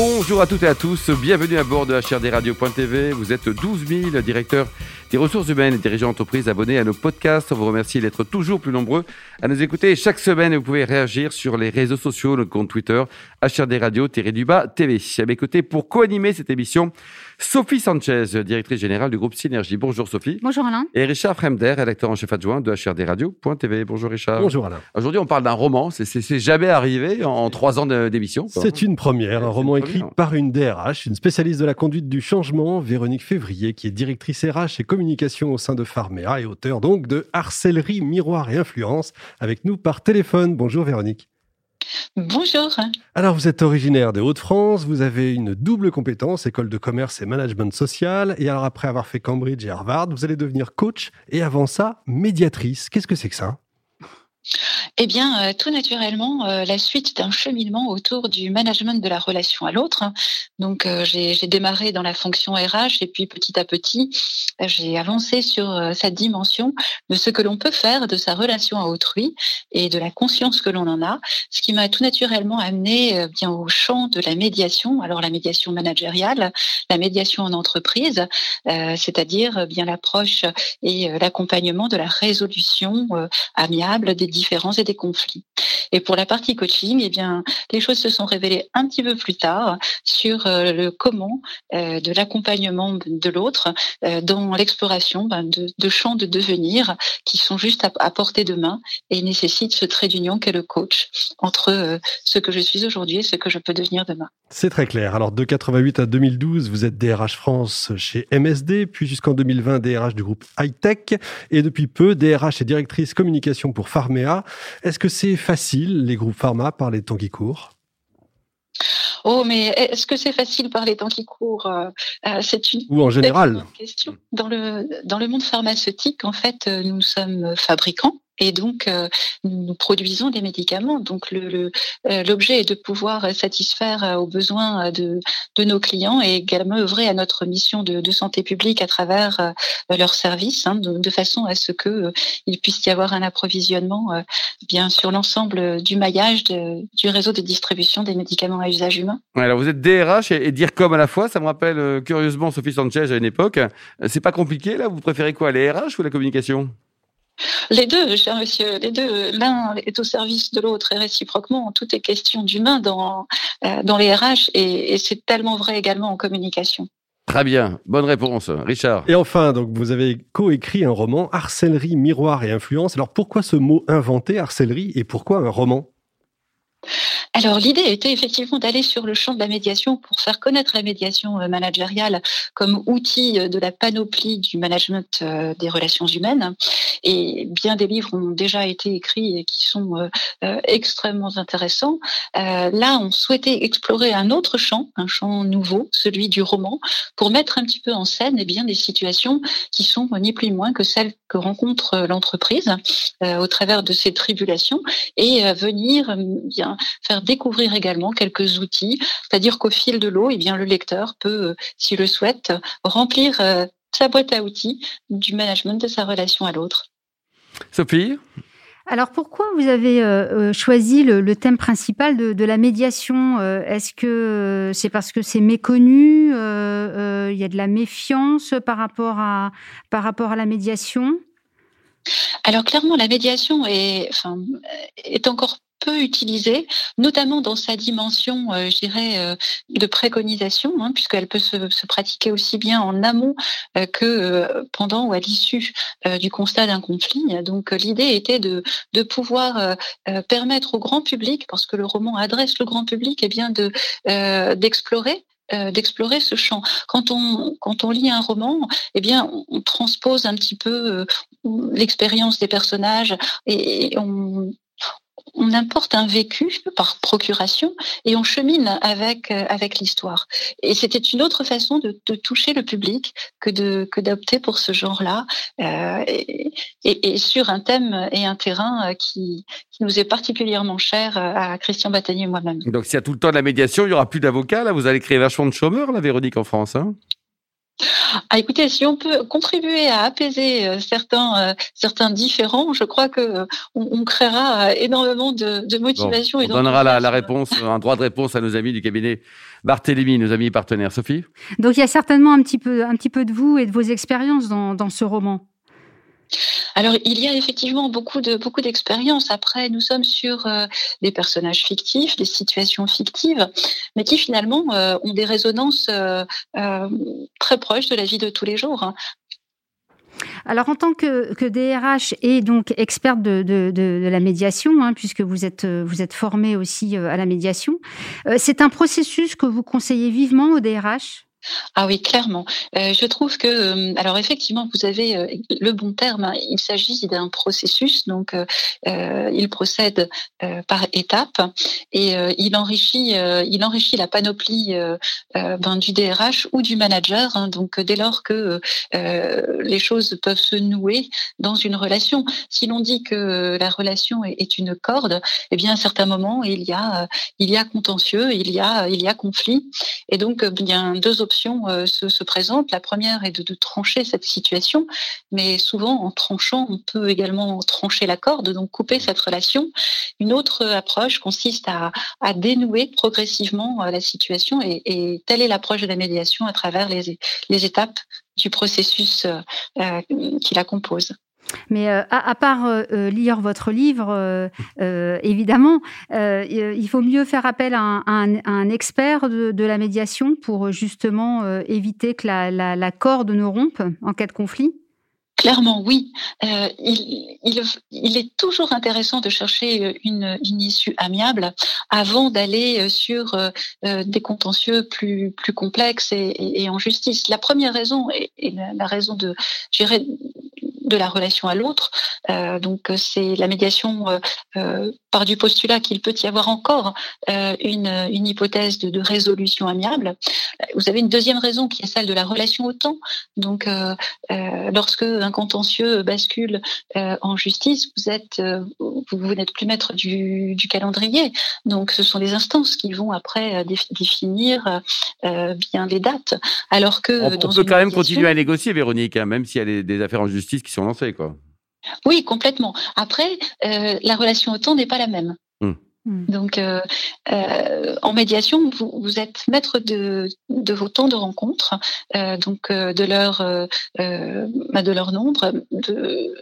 Bonjour à toutes et à tous, bienvenue à bord de HRDRadio.tv. Vous êtes 12 000 directeurs des ressources humaines et dirigeants d'entreprise abonnés à nos podcasts. On vous remercie d'être toujours plus nombreux à nous écouter chaque semaine vous pouvez réagir sur les réseaux sociaux, notre compte Twitter, HRDRadio-TV. À mes côtés, pour co-animer cette émission, Sophie Sanchez, directrice générale du groupe Synergie. Bonjour Sophie. Bonjour Alain. Et Richard Fremder, rédacteur en chef adjoint de HRDRadio.tv. Bonjour Richard. Bonjour Alain. Aujourd'hui, on parle d'un roman. C'est jamais arrivé en trois ans d'émission. C'est une première. Un roman écrit par une DRH, une spécialiste de la conduite du changement, Véronique Février, qui est directrice RH et communication au sein de Pharmea et auteur donc de Harcellerie, Miroir et Influence, avec nous par téléphone. Bonjour Véronique. Bonjour. Alors, vous êtes originaire des Hauts-de-France, vous avez une double compétence, école de commerce et management social. Et alors, après avoir fait Cambridge et Harvard, vous allez devenir coach et avant ça, médiatrice. Qu'est-ce que c'est que ça? Eh bien, euh, tout naturellement, euh, la suite d'un cheminement autour du management de la relation à l'autre. Donc, euh, j'ai démarré dans la fonction RH et puis petit à petit, j'ai avancé sur cette dimension de ce que l'on peut faire de sa relation à autrui et de la conscience que l'on en a, ce qui m'a tout naturellement amené bien au champ de la médiation. Alors, la médiation managériale, la médiation en entreprise, c'est-à-dire bien l'approche et l'accompagnement de la résolution amiable des différences et conflits. Et pour la partie coaching, eh bien, les choses se sont révélées un petit peu plus tard sur euh, le comment euh, de l'accompagnement de l'autre euh, dans l'exploration ben, de, champs de devenir qui sont juste à, portée de main et nécessitent ce trait d'union qu'est le coach entre ce que je suis aujourd'hui et ce que je peux devenir demain. C'est très clair. Alors de 88 à 2012, vous êtes DRH France chez MSD, puis jusqu'en 2020 DRH du groupe Hightech et depuis peu DRH et directrice communication pour Pharmea. Est-ce que c'est facile les groupes pharma par les temps qui courent? Oh, mais est-ce que c'est facile par les temps qui courent? Euh, euh, C'est une ou en général. question. Dans le dans le monde pharmaceutique, en fait, euh, nous sommes fabricants et donc euh, nous produisons des médicaments. Donc le, euh, l'objet est de pouvoir satisfaire euh, aux besoins de, de nos clients et également œuvrer à notre mission de, de santé publique à travers leurs services, hein, de, façon à ce que il puisse y avoir un approvisionnement bien sur l'ensemble du maillage du réseau de distribution des médicaments à usage humain. Alors vous êtes DRH et, dire comme à la fois, ça me rappelle curieusement Sophie Sanchez à une époque. C'est pas compliqué là? Vous préférez quoi, les RH ou la communication? Les deux, cher monsieur, les deux. L'un est au service de l'autre et réciproquement. Tout est question d'humain dans, euh, dans les RH et, c'est tellement vrai également en communication. Très bien, bonne réponse, Richard. Et enfin, donc vous avez coécrit un roman, Harcellerie, miroir et influence. Alors pourquoi ce mot inventé, harcellerie, et pourquoi un roman? Alors l'idée était effectivement d'aller sur le champ de la médiation pour faire connaître la médiation euh, managériale comme outil euh, de la panoplie du management euh, des relations humaines. Et bien des livres ont déjà été écrits et qui sont extrêmement intéressants. là, on souhaitait explorer un autre champ, un champ nouveau, celui du roman, pour mettre un petit peu en scène eh bien des situations qui sont ni plus ni moins que celles que rencontre l'entreprise au travers de ses tribulations et venir bien faire découvrir également quelques outils, c'est-à-dire qu'au fil de l'eau, eh bien le lecteur peut, euh, s'il le souhaite, remplir euh, sa boîte à outils du management de sa relation à l'autre. Sophie? Alors pourquoi vous avez euh, choisi le, thème principal de, la médiation? Est-ce que c'est parce que c'est méconnu? Il y a de la méfiance par rapport à, par rapport à la médiation? Alors clairement, la médiation est, encore peu utilisée, notamment dans sa dimension, euh, je dirais, euh, de préconisation, hein, puisqu'elle peut se, pratiquer aussi bien en amont euh, que pendant ou à l'issue du constat d'un conflit. Donc l'idée était de, pouvoir permettre au grand public, parce que le roman adresse le grand public, eh bien de d'explorer d'explorer ce champ. Quand on quand on lit un roman, eh bien on, transpose un petit peu l'expérience des personnages et on on importe un vécu par procuration et on chemine avec euh, avec l'histoire. Et c'était une autre façon de, toucher le public que de que d'opter pour ce genre-là euh, et, sur un thème et un terrain euh, qui, nous est particulièrement cher à Christian Battagnier et moi-même. Donc s'il y a tout le temps de la médiation, il y aura plus d'avocats là. Vous allez créer vachement de chômeurs la Véronique en France. Hein? Ah, écoutez, si on peut contribuer à apaiser euh, certains, euh, certains différents, je crois que on, créera énormément de, motivation. on donnera la, réponse, un droit de réponse à nos amis du cabinet Barthélemy, nos amis partenaires. Sophie? Donc il y a certainement un petit peu, un petit peu de vous et de vos expériences dans, dans ce roman. Alors, il y a effectivement beaucoup de d'expériences. Après, nous sommes sur euh, des personnages fictifs, des situations fictives, mais qui finalement euh, ont des résonances euh, très proches de la vie de tous les jours. Hein. Alors, en tant que, DRH et donc experte de, de, la médiation, hein, puisque vous êtes, vous êtes formée aussi à la médiation, c'est un processus que vous conseillez vivement au DRH ah oui, clairement. Euh, je trouve que, euh, alors effectivement, vous avez euh, le bon terme. Hein. il s'agit d'un processus, donc il procède par étapes et il enrichit, il enrichit la panoplie ben, du DRH ou du manager. Hein. donc dès lors que les choses peuvent se nouer dans une relation, si l'on dit que la relation est, une corde, eh bien à certains moments il y a, il y a contentieux, il y a, il y a conflit, et donc a deux euh, se, se, présente. La première est de, trancher cette situation, mais souvent en tranchant, on peut également trancher la corde, donc couper cette relation. Une autre approche consiste à, dénouer progressivement euh, la situation et, telle est l'approche de la médiation à travers les, les étapes du processus euh, qui la compose. Mais euh, à, part euh, euh, lire votre livre, évidemment, il faut mieux faire appel à un, expert de, la médiation pour justement éviter que la, corde ne rompe en cas de conflit. Clairement, oui. il, est toujours intéressant de chercher une, issue amiable avant d'aller sur des contentieux plus, complexes et, en justice. La première raison, et, la, raison de, de la relation à l'autre. Euh, donc c'est la médiation euh, euh, par du postulat qu'il peut y avoir encore une, une, hypothèse de, résolution amiable. Vous avez une deuxième raison qui est celle de la relation au temps. Donc lorsque un contentieux bascule en justice, vous êtes vous, n'êtes plus maître du, calendrier. Donc ce sont les instances qui vont après définir bien les dates. Alors que on, peut quand même continuer à négocier, Véronique, hein, même s'il y a des affaires en justice qui sont quoi. Oui, complètement. Après, euh, la relation au temps n'est pas la même. Hmm. Hmm. Donc, euh, euh, en médiation, vous, êtes maître de, vos temps de rencontre, donc de leur, bah, de leur nombre, de,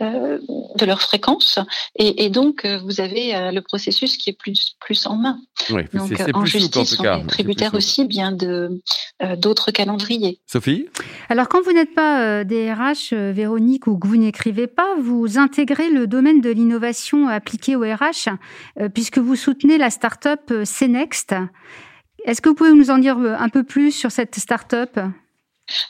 euh, de leur fréquence et, donc euh, vous avez euh, le processus qui est plus plus en main. donc en justice, on est tributaire aussi bien de d'autres calendriers. Sophie? Alors quand vous n'êtes pas DRH, Véronique, ou que vous n'écrivez pas, vous intégrez le domaine de l'innovation appliquée au RH puisque vous soutenez la start-up CNext. Est-ce que vous pouvez nous en dire un peu plus sur cette start-up?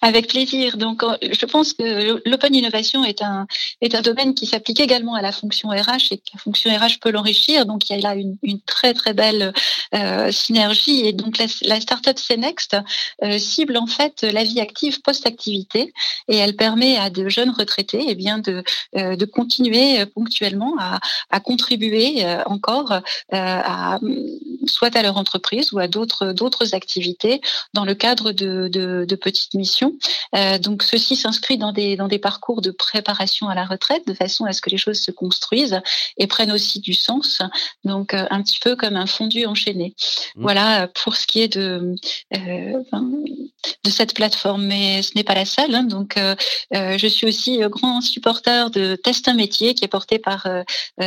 Avec plaisir. Donc, je pense que l'open innovation est un est un domaine qui s'applique également à la fonction RH et que la fonction RH peut l'enrichir. Donc, il y a là une, très très belle euh, synergie. Et donc, la, startup CNext euh, cible en fait la vie active post-activité et elle permet à de jeunes retraités eh bien de euh, de continuer ponctuellement à, à contribuer encore à soit à leur entreprise ou à d'autres d'autres activités dans le cadre de, de, de petites missions euh, donc ceci s'inscrit dans des dans des parcours de préparation à la retraite de façon à ce que les choses se construisent et prennent aussi du sens. Donc euh, un petit peu comme un fondu enchaîné. Mmh. Voilà pour ce qui est de euh, de cette plateforme, mais ce n'est pas la seule. Hein. donc je suis aussi grand supporter de Test un métier qui est porté par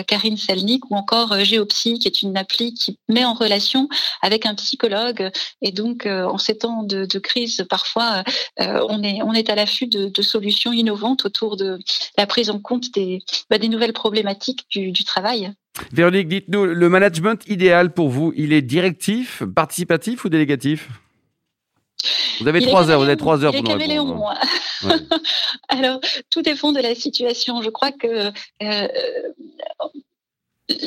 Karine Selnik ou encore Géopsy qui est une appli qui met en relation avec un psychologue et donc en ces temps de, de crise parfois on, est, on est à l'affût de, solutions innovantes autour de la prise en compte des, bah, des nouvelles problématiques du, travail. Véronique, dites-nous, le management idéal pour vous, il est directif, participatif ou délégatif? Vous avez trois heures, vous avez trois heures pour nous répondre. Alors, tout dépend de la situation. Je crois que euh,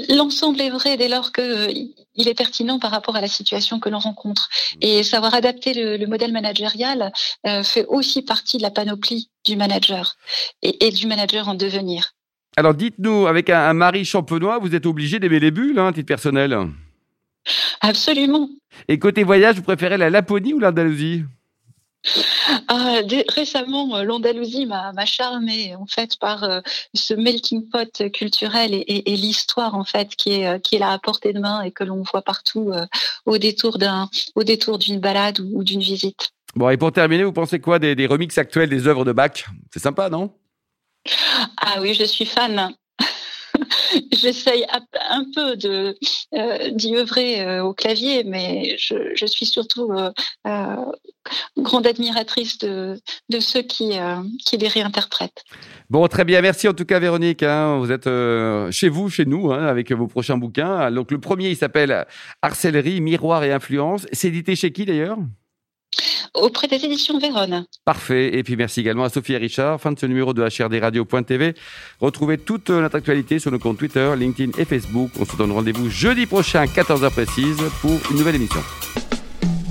l'ensemble est vrai dès lors qu'il euh, est pertinent par rapport à la situation que l'on rencontre. Mm. Et savoir adapter le, modèle managérial euh, fait aussi partie de la panoplie du manager et, du manager en devenir. Alors dites-nous, avec un, mari champenois, vous êtes obligé d'aimer les bulles, hein, titre personnel? Absolument. Et côté voyage, vous préférez la Laponie ou l'Andalousie? Ah, récemment, euh, l'Andalousie m'a charmé en fait par euh, ce melting pot culturel et, l'histoire en fait qui est qui est là à portée de main et que l'on voit partout au détour d'un au détour d'une balade ou, d'une visite. Bon et pour terminer, vous pensez quoi des, des remixes actuels des œuvres de Bach? C'est sympa, non? Ah oui, je suis fan. J'essaye un peu de euh, d'y œuvrer euh, au clavier, mais je, suis surtout euh, grande admiratrice de, de ceux qui, qui les réinterprètent. Bon, très bien. Merci en tout cas, Véronique. Hein. vous êtes chez vous, chez nous, hein, avec vos prochains bouquins. Donc, le premier, il s'appelle Harcellerie, Miroir et Influence. C'est édité chez qui d'ailleurs? Auprès des éditions Vérone. Parfait. Et puis merci également à Sophie et Richard. Fin de ce numéro de HRDRadio.tv. Retrouvez toute notre actualité sur nos comptes Twitter, LinkedIn et Facebook. On se donne rendez-vous jeudi prochain, 14h précise, pour une nouvelle émission.